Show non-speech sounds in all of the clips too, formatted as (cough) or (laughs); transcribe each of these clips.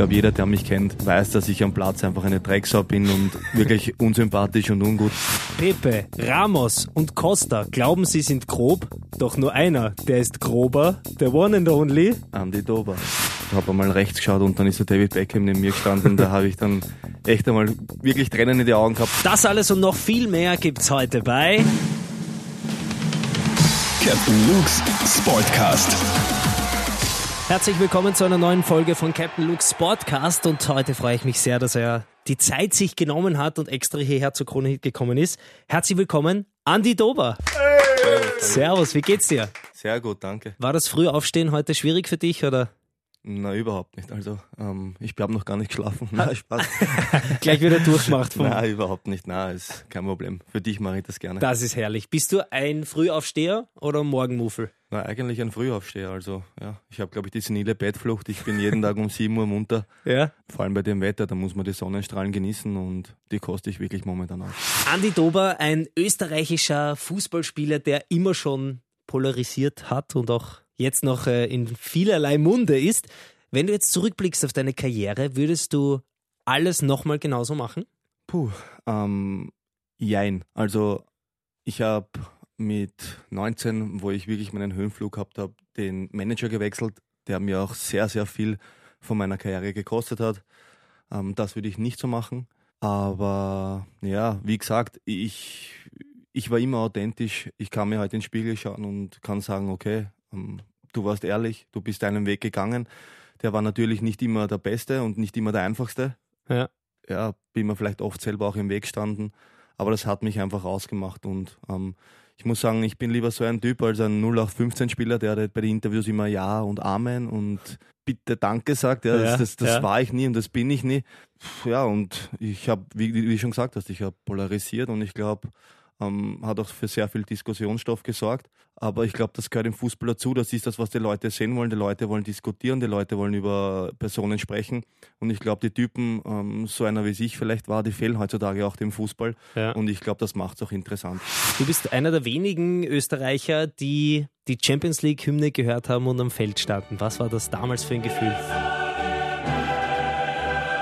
glaube, jeder, der mich kennt, weiß, dass ich am Platz einfach eine Drecksau bin und wirklich (laughs) unsympathisch und ungut. Pepe, Ramos und Costa glauben, sie sind grob, doch nur einer, der ist grober, der one and only. Andy Dober. Ich habe einmal rechts geschaut und dann ist der David Beckham neben mir gestanden. da habe ich dann echt einmal wirklich Tränen in die Augen gehabt. Das alles und noch viel mehr gibt's heute bei Captain Luke's Sportcast. Herzlich willkommen zu einer neuen Folge von Captain Luke's Sportcast und heute freue ich mich sehr, dass er die Zeit sich genommen hat und extra hierher zur Krone Hit gekommen ist. Herzlich willkommen, Andi Dober. Hey. Servus, wie geht's dir? Sehr gut, danke. War das Frühaufstehen heute schwierig für dich oder? Na, überhaupt nicht. Also, ähm, ich habe noch gar nicht geschlafen. (laughs) Nein, Spaß. (laughs) Gleich wieder durchmacht. Vom Nein, überhaupt nicht. Nein, ist kein Problem. Für dich mache ich das gerne. Das ist herrlich. Bist du ein Frühaufsteher oder Morgenmuffel? Na, eigentlich ein Frühaufsteher. Also, ja, ich habe, glaube ich, die senile Bettflucht. Ich bin jeden Tag um (laughs) 7 Uhr munter. Ja. Vor allem bei dem Wetter, da muss man die Sonnenstrahlen genießen und die koste ich wirklich momentan auch. Andi Dober, ein österreichischer Fußballspieler, der immer schon polarisiert hat und auch jetzt noch äh, in vielerlei Munde ist. Wenn du jetzt zurückblickst auf deine Karriere, würdest du alles nochmal genauso machen? Puh, ähm, jein. Also ich habe mit 19, wo ich wirklich meinen Höhenflug gehabt habe, den Manager gewechselt, der mir auch sehr, sehr viel von meiner Karriere gekostet hat. Ähm, das würde ich nicht so machen. Aber ja, wie gesagt, ich, ich war immer authentisch. Ich kann mir halt in den Spiegel schauen und kann sagen, okay, ähm, du warst ehrlich, du bist deinen Weg gegangen. Der war natürlich nicht immer der beste und nicht immer der einfachste. Ja. Ja, bin mir vielleicht oft selber auch im Weg gestanden, aber das hat mich einfach ausgemacht und ähm, ich muss sagen, ich bin lieber so ein Typ als ein 0815-Spieler, der bei den Interviews immer Ja und Amen und bitte Danke sagt. Ja, das, das, das ja. war ich nie und das bin ich nie. Ja, und ich habe, wie, wie schon gesagt hast, ich habe polarisiert und ich glaube, ähm, hat auch für sehr viel Diskussionsstoff gesorgt. Aber ich glaube, das gehört im Fußball dazu. Das ist das, was die Leute sehen wollen. Die Leute wollen diskutieren, die Leute wollen über Personen sprechen. Und ich glaube, die Typen, ähm, so einer wie ich vielleicht war, die fehlen heutzutage auch dem Fußball. Ja. Und ich glaube, das macht es auch interessant. Du bist einer der wenigen Österreicher, die die Champions League-Hymne gehört haben und am Feld standen. Was war das damals für ein Gefühl?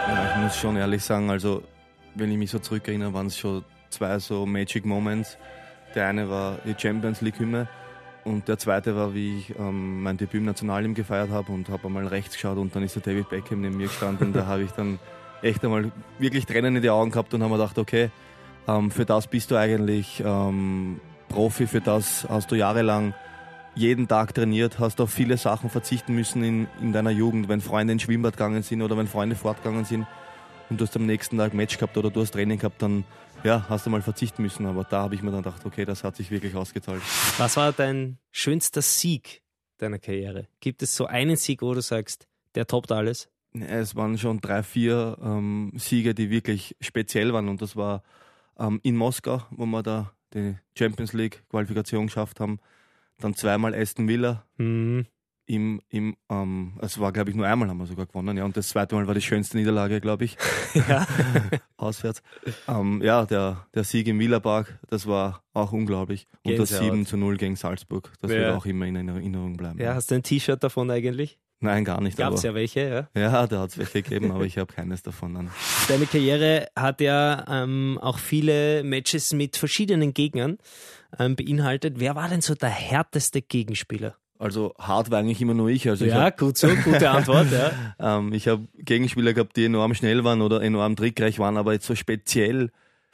Ja, ich muss schon ehrlich sagen, also wenn ich mich so zurückerinnere, waren es schon zwei so Magic Moments. Der eine war die Champions League Hymne und der zweite war, wie ich ähm, mein Debüt im Nationalteam gefeiert habe und habe einmal rechts geschaut und dann ist der David Beckham neben mir gestanden. da habe ich dann echt einmal wirklich Tränen in die Augen gehabt und habe mir gedacht, okay, ähm, für das bist du eigentlich ähm, Profi, für das hast du jahrelang jeden Tag trainiert, hast auf viele Sachen verzichten müssen in, in deiner Jugend, wenn Freunde ins Schwimmbad gegangen sind oder wenn Freunde fortgegangen sind und du hast am nächsten Tag Match gehabt oder du hast Training gehabt, dann ja, hast du mal verzichten müssen. Aber da habe ich mir dann gedacht, okay, das hat sich wirklich ausgezahlt. Was war dein schönster Sieg deiner Karriere? Gibt es so einen Sieg, wo du sagst, der toppt alles? Es waren schon drei, vier ähm, Siege, die wirklich speziell waren. Und das war ähm, in Moskau, wo wir da die Champions League Qualifikation geschafft haben. Dann zweimal Aston Villa. Mhm im, im ähm, es war glaube ich nur einmal haben wir sogar gewonnen, ja, und das zweite Mal war die schönste Niederlage, glaube ich. (laughs) ja. (laughs) Auswärts. Ähm, ja, der, der Sieg im Wielerpark, das war auch unglaublich. Und Gänsehaut. das 7 zu 0 gegen Salzburg, das ja. wird auch immer in Erinnerung bleiben. Ja, hast du ein T-Shirt davon eigentlich? Nein, gar nicht. Gab es ja welche, ja? Ja, da hat es welche gegeben, aber ich habe keines davon. Dann. (laughs) Deine Karriere hat ja ähm, auch viele Matches mit verschiedenen Gegnern ähm, beinhaltet. Wer war denn so der härteste Gegenspieler? Also hart war eigentlich immer nur ich. Also ja, ich hab, gut so, gute Antwort. ja. (laughs) ähm, ich habe Gegenspieler gehabt, die enorm schnell waren oder enorm trickreich waren, aber jetzt so speziell.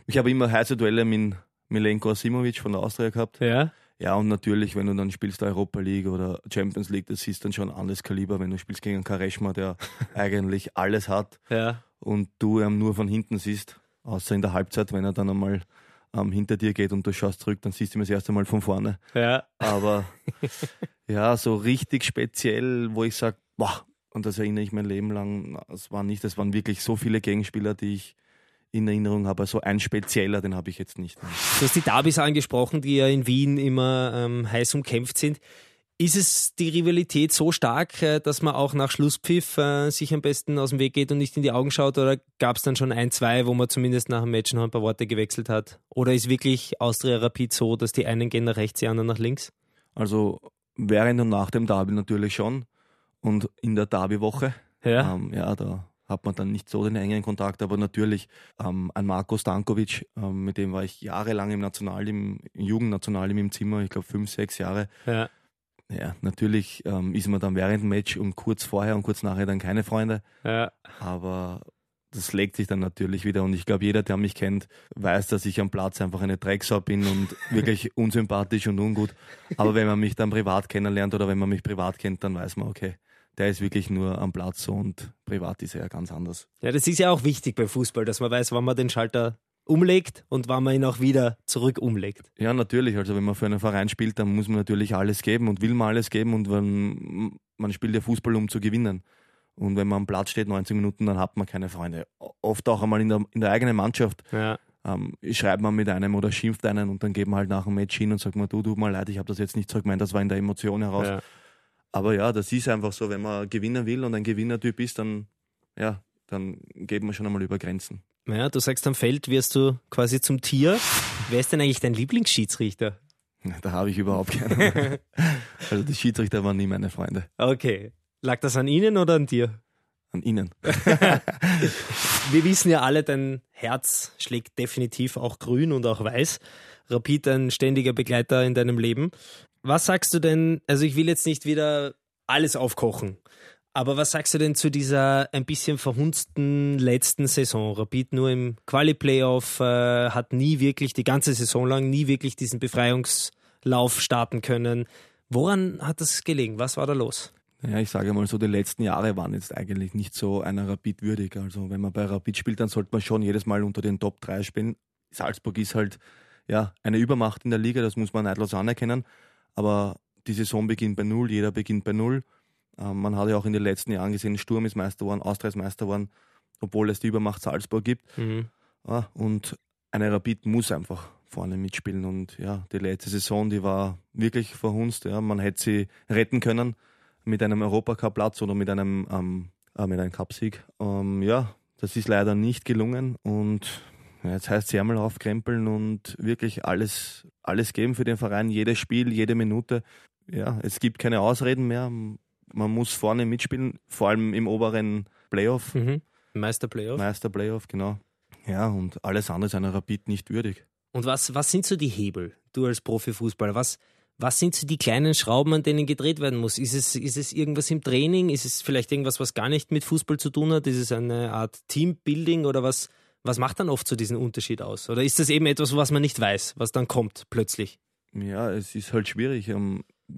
Ich habe immer heiße Duelle mit Milenko Asimovic von der Austria gehabt. Ja. Ja, und natürlich, wenn du dann spielst Europa League oder Champions League, das ist dann schon ein anderes Kaliber, wenn du spielst gegen einen Kareshma, der (laughs) eigentlich alles hat ja. und du ihn nur von hinten siehst, außer in der Halbzeit, wenn er dann einmal ähm, hinter dir geht und du schaust zurück, dann siehst du ihn das erste Mal von vorne. Ja. Aber (laughs) ja, so richtig speziell, wo ich sage, boah, und das erinnere ich mein Leben lang, es war nicht, es waren wirklich so viele Gegenspieler, die ich in Erinnerung habe. So also ein spezieller, den habe ich jetzt nicht. Du hast die Derbys angesprochen, die ja in Wien immer ähm, heiß umkämpft sind. Ist es die Rivalität so stark, äh, dass man auch nach Schlusspfiff äh, sich am besten aus dem Weg geht und nicht in die Augen schaut? Oder gab es dann schon ein, zwei, wo man zumindest nach dem Match noch ein paar Worte gewechselt hat? Oder ist wirklich Austria Rapid so, dass die einen gehen nach rechts, die anderen nach links? Also während und nach dem Derby natürlich schon. Und in der Derby-Woche, ja. Ähm, ja, da hat man dann nicht so den engen Kontakt, aber natürlich ähm, ein Marco Stankovic, ähm, mit dem war ich jahrelang im Nationalteam, im Jugendnationalteam im Zimmer, ich glaube fünf, sechs Jahre. Ja. Ja, natürlich ähm, ist man dann während dem Match und kurz vorher und kurz nachher dann keine Freunde, Ja. aber das legt sich dann natürlich wieder und ich glaube, jeder, der mich kennt, weiß, dass ich am Platz einfach eine Drecksau bin und (laughs) wirklich unsympathisch und ungut. Aber wenn man mich dann privat kennenlernt oder wenn man mich privat kennt, dann weiß man, okay, der ist wirklich nur am Platz so und privat ist er ja ganz anders. ja, das ist ja auch wichtig beim Fußball, dass man weiß, wann man den Schalter umlegt und wann man ihn auch wieder zurück umlegt. Ja, natürlich. Also wenn man für einen Verein spielt, dann muss man natürlich alles geben und will man alles geben und wenn, man spielt ja Fußball, um zu gewinnen. Und wenn man am Platz steht, 90 Minuten, dann hat man keine Freunde. Oft auch einmal in der, in der eigenen Mannschaft Ja. ähm, schreibt man mit einem oder schimpft einen und dann geht man halt nach dem Match hin und sagt man, du, tut mir leid, ich habe das jetzt nicht so gemeint, das war in der Emotion heraus. Ja. Aber ja, das ist einfach so, wenn man gewinnen will und ein Gewinnertyp ist, dann, ja, dann geht man schon einmal über Grenzen. Ja, du sagst, am Feld wirst du quasi zum Tier. Wer ist denn eigentlich dein Lieblingsschiedsrichter? Da habe ich überhaupt keine. (laughs) also die Schiedsrichter waren nie meine Freunde. Okay. Lag das an Ihnen oder an dir? An ihnen. (laughs) (laughs) Wir wissen ja alle, dein Herz schlägt definitiv auch grün und auch weiß. Rapid ein ständiger Begleiter in deinem Leben. Was sagst du denn, also ich will jetzt nicht wieder alles aufkochen, aber was sagst du denn zu dieser ein bisschen verhunzten letzten Saison? Rapid nur im Quali-Playoff, äh, hat nie wirklich, die ganze Saison lang, nie wirklich diesen Befreiungslauf starten können. Woran hat das gelegen? Was war da los? Ja, ich sage mal so, die letzten Jahre waren jetzt eigentlich nicht so einer Rapid würdig. Also wenn man bei Rapid spielt, dann sollte man schon jedes Mal unter den Top 3 spielen. Salzburg ist halt ja eine Übermacht in der Liga, das muss man neidlos anerkennen. Aber die Saison beginnt bei Null, jeder beginnt bei Null. Ähm, man hat ja auch in den letzten Jahren gesehen, Sturm ist Meister geworden, Austria ist Meister geworden, obwohl es die Übermacht Salzburg gibt. Mhm. Ja, und eine Rapid muss einfach vorne mitspielen. Und ja, die letzte Saison, die war wirklich verhunzt. Ja. Man hätte sie retten können mit einem Europacup-Platz oder mit einem, ähm, äh, mit einem Cupsieg. Ähm, ja, das ist leider nicht gelungen. Und ja, jetzt heißt es einmal aufkrempeln und wirklich alles, alles geben für den Verein, jedes Spiel, jede Minute. Ja, es gibt keine Ausreden mehr. Man muss vorne mitspielen, vor allem im oberen Playoff. Mhm. Meister-Playoff. Meister-Playoff, genau. Ja, und alles andere ist einer Rapid nicht würdig. Und was, was sind so die Hebel, du als Profifußballer? Was, was sind so die kleinen Schrauben, an denen gedreht werden muss? Ist es, ist es irgendwas im Training? Ist es vielleicht irgendwas, was gar nicht mit Fußball zu tun hat? Ist es eine Art Teambuilding oder was, was macht dann oft so diesen Unterschied aus? Oder ist das eben etwas, was man nicht weiß, was dann kommt plötzlich? Ja, es ist halt schwierig.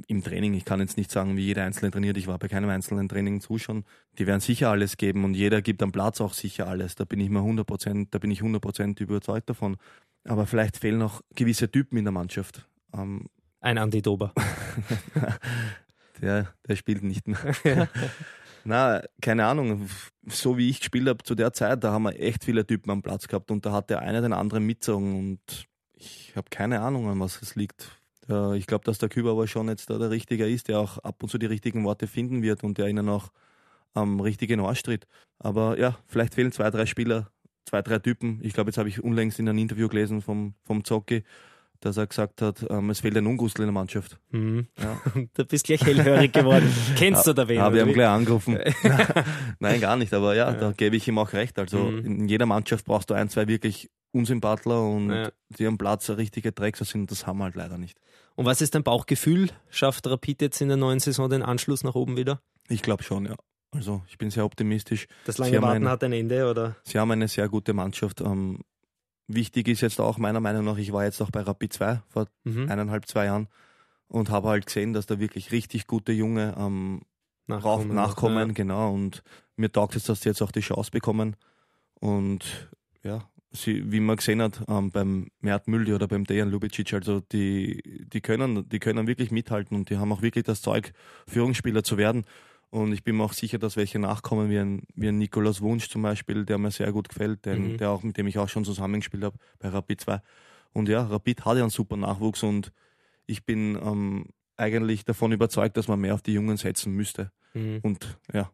Im Training, ich kann jetzt nicht sagen, wie jeder Einzelne trainiert. Ich war bei keinem einzelnen Training zuschauen. Die werden sicher alles geben und jeder gibt am Platz auch sicher alles. Da bin ich mir 100%, da bin ich 100% überzeugt davon. Aber vielleicht fehlen noch gewisse Typen in der Mannschaft. Ähm, Ein Andi Dober. (laughs) der, der spielt nicht mehr. (laughs) Na, keine Ahnung. So wie ich gespielt habe zu der Zeit, da haben wir echt viele Typen am Platz gehabt und da hat der eine den anderen mitgezogen und ich habe keine Ahnung, an was es liegt. Ja, ich glaube, dass der Küber aber schon jetzt da der Richtige ist, der auch ab und zu die richtigen Worte finden wird und der ihnen auch am richtigen Arsch tritt. Aber ja, vielleicht fehlen zwei, drei Spieler, zwei, drei Typen. Ich glaube, jetzt habe ich unlängst in einem Interview gelesen vom, vom Zocki, dass er gesagt hat, ähm, es fehlt ein Ungustel in der Mannschaft. Mhm. Ja. (laughs) Du bist gleich hellhörig geworden. (laughs) Kennst du da wen? Habe ich ihm gleich angerufen. (laughs) Nein, gar nicht, aber ja, da gebe ich ihm auch recht. Also Mhm. in jeder Mannschaft brauchst du ein, zwei wirklich Unsympathler und Ja. die am Platz richtige Drecks sind, das haben wir halt leider nicht. Und was ist dein Bauchgefühl? Schafft Rapid jetzt in der neuen Saison den Anschluss nach oben wieder? Ich glaube schon, ja. Also ich bin sehr optimistisch. Das lange Warten ein- hat ein Ende, oder? Sie haben eine sehr gute Mannschaft. Ähm, wichtig ist jetzt auch meiner Meinung nach, ich war jetzt auch bei Rapid 2 vor Mhm. eineinhalb, zwei Jahren und habe halt gesehen, dass da wirklich richtig gute Junge ähm, noch, nachkommen, ja. genau. Und mir taugt es, dass sie jetzt auch die Chance bekommen. Und ja, sie, wie man gesehen hat, ähm, beim Mert Müldi oder beim Dejan Lubicic, also die, die können, die können wirklich mithalten und die haben auch wirklich das Zeug, Führungsspieler zu werden. Und ich bin mir auch sicher, dass welche nachkommen, wie ein, wie ein Nikolaus Wunsch zum Beispiel, der mir sehr gut gefällt, den, Mhm. der auch, mit dem ich auch schon zusammengespielt habe bei Rapid 2. Und ja, Rapid hat ja einen super Nachwuchs und ich bin ähm, eigentlich davon überzeugt, dass man mehr auf die Jungen setzen müsste. Mhm. Und ja,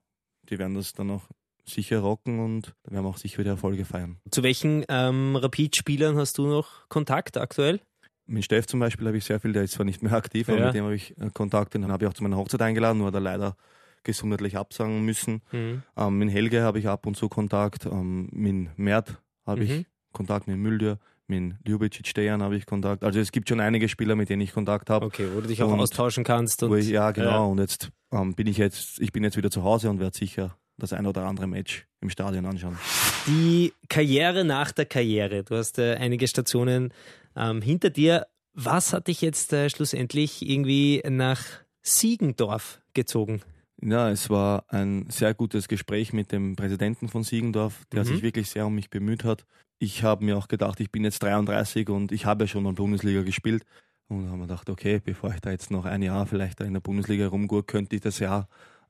die werden das dann auch sicher rocken und da werden wir auch sicher wieder Erfolge feiern. Zu welchen ähm, Rapid-Spielern hast du noch Kontakt aktuell? Mit Steff zum Beispiel habe ich sehr viel, der ist zwar nicht mehr aktiv, aber Ja. mit dem habe ich äh, Kontakt, den habe ich auch zu meiner Hochzeit eingeladen, nur hat er leider gesundheitlich absagen müssen. Mhm. Ähm, mit Helge habe ich ab und zu Kontakt, ähm, mit Mert habe Mhm. ich Kontakt, mit Müldür, mit Ljubicic Stejan habe ich Kontakt. Also es gibt schon einige Spieler, mit denen ich Kontakt habe. Okay, wo du dich auch Und austauschen kannst. Und, ich, ja, genau. Ja. Und jetzt ähm, bin ich jetzt, ich bin jetzt wieder zu Hause und werde sicher das ein oder andere Match im Stadion anschauen. Die Karriere nach der Karriere. Du hast äh, einige Stationen ähm, hinter dir. Was hat dich jetzt äh, schlussendlich irgendwie nach Siegendorf gezogen? Ja, es war ein sehr gutes Gespräch mit dem Präsidenten von Siegendorf, der Mhm. sich wirklich sehr um mich bemüht hat. Ich habe mir auch gedacht, ich bin jetzt 33 und ich habe ja schon mal Bundesliga gespielt. Und habe mir gedacht, okay, bevor ich da jetzt noch ein Jahr vielleicht da in der Bundesliga rumgehe, könnte ich das Jahr,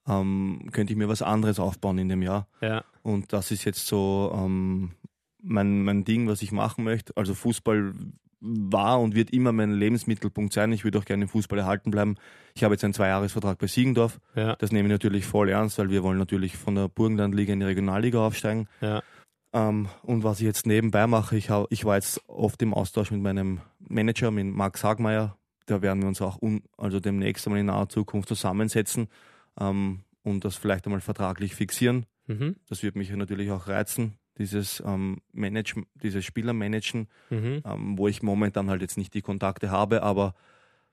ähm, könnte ich mir was anderes aufbauen in dem Jahr. Ja. Und das ist jetzt so ähm, mein, mein Ding, was ich machen möchte. Also Fußball war und wird immer mein Lebensmittelpunkt sein. Ich würde auch gerne im Fußball erhalten bleiben. Ich habe jetzt einen Zweijahresvertrag bei Siegendorf. Ja. Das nehme ich natürlich voll ernst, weil wir wollen natürlich von der Burgenlandliga in die Regionalliga aufsteigen. Ja. Ähm, und was ich jetzt nebenbei mache, ich, hau, ich war jetzt oft im Austausch mit meinem Manager, mit Max Hagmeier. Da werden wir uns auch un, also demnächst einmal in naher Zukunft zusammensetzen ähm, und das vielleicht einmal vertraglich fixieren. Mhm. Das wird mich natürlich auch reizen, dieses ähm, Manage, dieses Spieler managen, Mhm. ähm, wo ich momentan halt jetzt nicht die Kontakte habe. Aber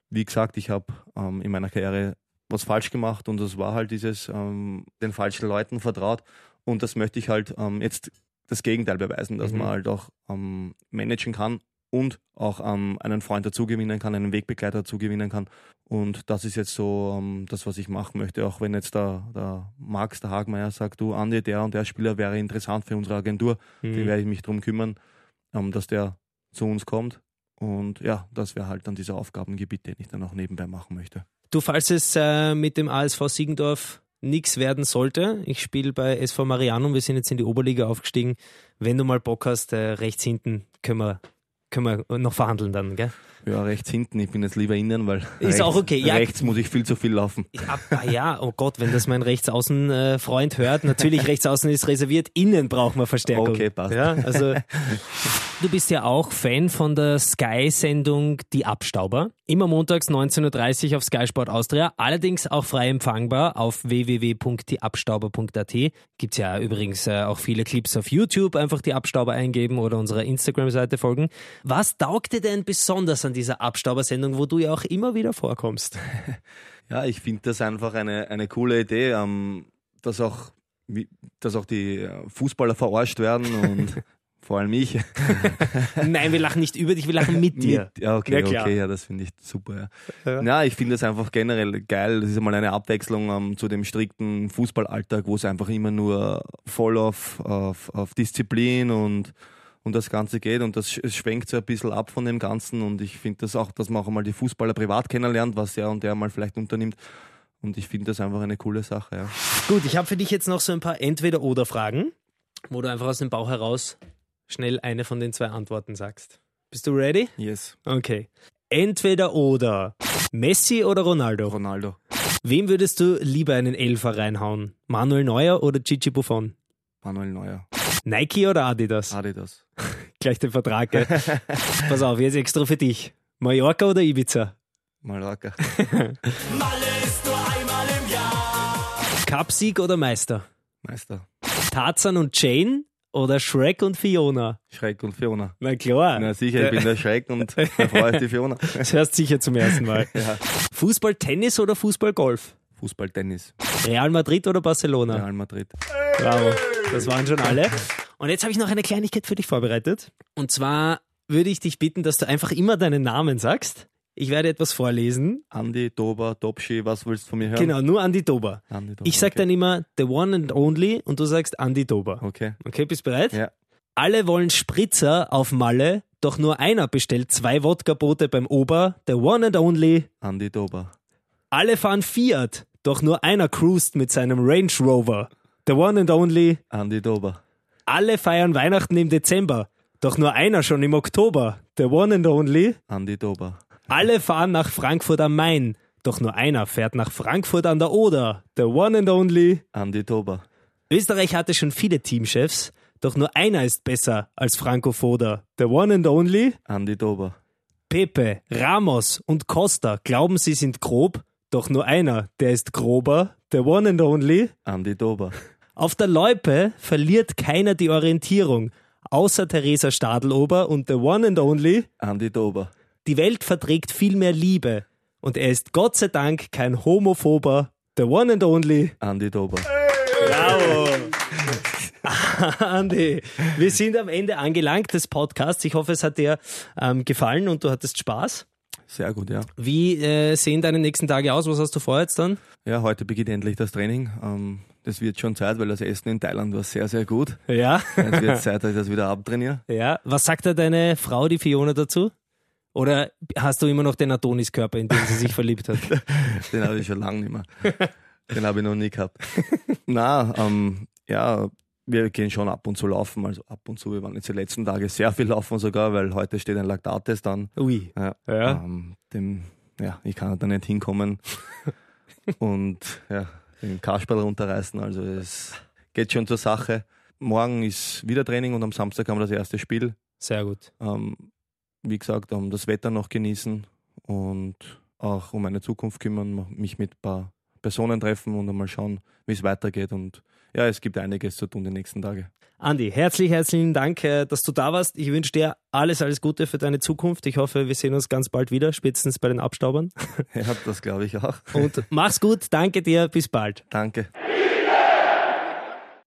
wie gesagt, ich habe ähm, in meiner Karriere was falsch gemacht und das war halt dieses ähm, den falschen Leuten vertraut. Und das möchte ich halt ähm, jetzt das Gegenteil beweisen, dass Mhm. man halt auch ähm, managen kann und auch ähm, einen Freund dazugewinnen kann, einen Wegbegleiter dazugewinnen kann. Und das ist jetzt so ähm, das, was ich machen möchte. Auch wenn jetzt der, der Max, der Hagmeier sagt, du Andi, der und der Spieler wäre interessant für unsere Agentur, Mhm. die werde ich mich darum kümmern, ähm, dass der zu uns kommt. Und ja, das wäre halt dann dieser Aufgabengebiet, den ich dann auch nebenbei machen möchte. Du, falls es äh, mit dem ASV Siegendorf nichts werden sollte, ich spiele bei SV Marianum, wir sind jetzt in die Oberliga aufgestiegen. Wenn du mal Bock hast, äh, rechts hinten können wir, können wir noch verhandeln dann, gell? Ja, rechts hinten, ich bin jetzt lieber innen, weil Ist rechts, auch okay, ja. rechts muss ich viel zu viel laufen. Ah, ah ja, oh Gott, wenn das mein Rechtsaußen-Freund hört, natürlich Rechtsaußen ist reserviert, innen brauchen wir Verstärkung. Okay, passt. Ja, also (laughs) du bist ja auch Fan von der Sky-Sendung Die Abstauber. Immer montags 19.30 Uhr auf Sky Sport Austria, allerdings auch frei empfangbar auf www.dieabstauber.at. Gibt's ja übrigens äh, auch viele Clips auf YouTube, einfach die Abstauber eingeben oder unserer Instagram-Seite folgen. Was taugt dir denn besonders an dieser Abstauber-Sendung, wo du ja auch immer wieder vorkommst? (laughs) Ja, ich finde das einfach eine, eine coole Idee, ähm, dass, auch, dass auch die Fußballer verarscht werden und (laughs) vor allem ich. (laughs) Nein, wir lachen nicht über dich, wir lachen mit dir. Mit, ja, okay, Ja, okay, ja, das finde ich super. Ja, Ja. ja ich finde das einfach generell geil. Das ist einmal eine Abwechslung ähm, zu dem strikten Fußballalltag, wo es einfach immer nur voll auf, auf, auf Disziplin und, und das Ganze geht. Und das schwenkt so ein bisschen ab von dem Ganzen. Und ich finde das auch, dass man auch einmal die Fußballer privat kennenlernt, was der und der mal vielleicht unternimmt. Und ich finde das einfach eine coole Sache. Ja. Gut, ich habe für dich jetzt noch so ein paar Entweder-Oder-Fragen, wo du einfach aus dem Bauch heraus schnell eine von den zwei Antworten sagst. Bist du ready? Yes, Okay. Entweder oder. Messi oder Ronaldo? Ronaldo. Wem würdest du lieber einen Elfer reinhauen? Manuel Neuer oder Gigi Buffon? Manuel Neuer. Nike oder Adidas? Adidas. (laughs) Gleich den Vertrag, gell? (laughs) Pass auf, jetzt extra für dich. Mallorca oder Ibiza? Mallorca. (laughs) Cupsieg oder Meister? Meister. Tarzan und Jane oder Shrek und Fiona? Schreck und Fiona. Na klar. Na sicher, ich bin der Schreck und meine Frau ist die Fiona. Das hörst sicher zum ersten Mal. Ja. Fußball, Tennis oder Fußball, Golf? Fußball, Tennis. Real Madrid oder Barcelona? Real Madrid. Bravo. Das waren schon alle. Und jetzt habe ich noch eine Kleinigkeit für dich vorbereitet. Und zwar würde ich dich bitten, dass du einfach immer deinen Namen sagst. Ich werde etwas vorlesen. Andi, Dober, Topschi, was willst du von mir hören? Genau, nur Andi Dober. Andi, Dober. Ich sag okay. dann immer the one and only und du sagst Andi Dober. Okay. Okay, bist bereit? Ja. Alle wollen Spritzer auf Malle, doch nur einer bestellt zwei Wodka-Boote beim Ober, the one and only. Andi Dober. Alle fahren Fiat, doch nur einer cruist mit seinem Range Rover, the one and only. Andi Dober. Alle feiern Weihnachten im Dezember, doch nur einer schon im Oktober, the one and only. Andi Dober. Alle fahren nach Frankfurt am Main, doch nur einer fährt nach Frankfurt an der Oder, the one and only. Andi Dober. Österreich hatte schon viele Teamchefs, doch nur einer ist besser als Franco Foda, the one and only. Andi Dober. Pepe, Ramos und Costa glauben, sie sind grob, doch nur einer, der ist grober, the one and only. Andi Dober. Auf der Loipe verliert keiner die Orientierung, außer Theresa Stadelober und the one and only. Andi Dober. Die Welt verträgt viel mehr Liebe und er ist Gott sei Dank kein Homophober, the one and only. Andi Dober. Bravo! (laughs) Andi, wir sind am Ende angelangt des Podcasts. Ich hoffe, es hat dir ähm, gefallen und du hattest Spaß. Sehr gut, ja. Wie äh, sehen deine nächsten Tage aus? Was hast du vor jetzt dann? Ja, heute beginnt endlich das Training. Ähm, das wird schon Zeit, weil das Essen in Thailand war sehr, sehr gut. Ja. Jetzt wird (laughs) Zeit, dass ich das wieder abtrainiere. Ja. Was sagt da deine Frau, die Fiona, dazu? Oder hast du immer noch den Adoniskörper, in den sie sich verliebt hat? (laughs) Den habe ich schon lange nicht mehr. Den habe ich noch nie gehabt. (laughs) Na, ähm, ja, wir gehen schon ab und zu laufen. Also ab und zu, wir waren jetzt die letzten Tage sehr viel laufen sogar, weil heute steht ein Laktattest an. Ui. Ja, Ja. Ähm, dem, ja, ich kann da nicht hinkommen und ja, den Kasperl runterreißen. Also es geht schon zur Sache. Morgen ist wieder Training und am Samstag haben wir das erste Spiel. Sehr gut. Ähm, wie gesagt, um das Wetter noch genießen und auch um meine Zukunft kümmern, mich mit ein paar Personen treffen und einmal schauen, wie es weitergeht. Und ja, es gibt einiges zu tun die nächsten Tage. Andi, herzlich, herzlichen Dank, äh, dass du da warst. Ich wünsche dir alles, alles Gute für deine Zukunft. Ich hoffe, wir sehen uns ganz bald wieder, spätestens bei den Abstaubern. (laughs) Ja, das glaube ich auch. Und mach's gut, danke dir, bis bald. Danke.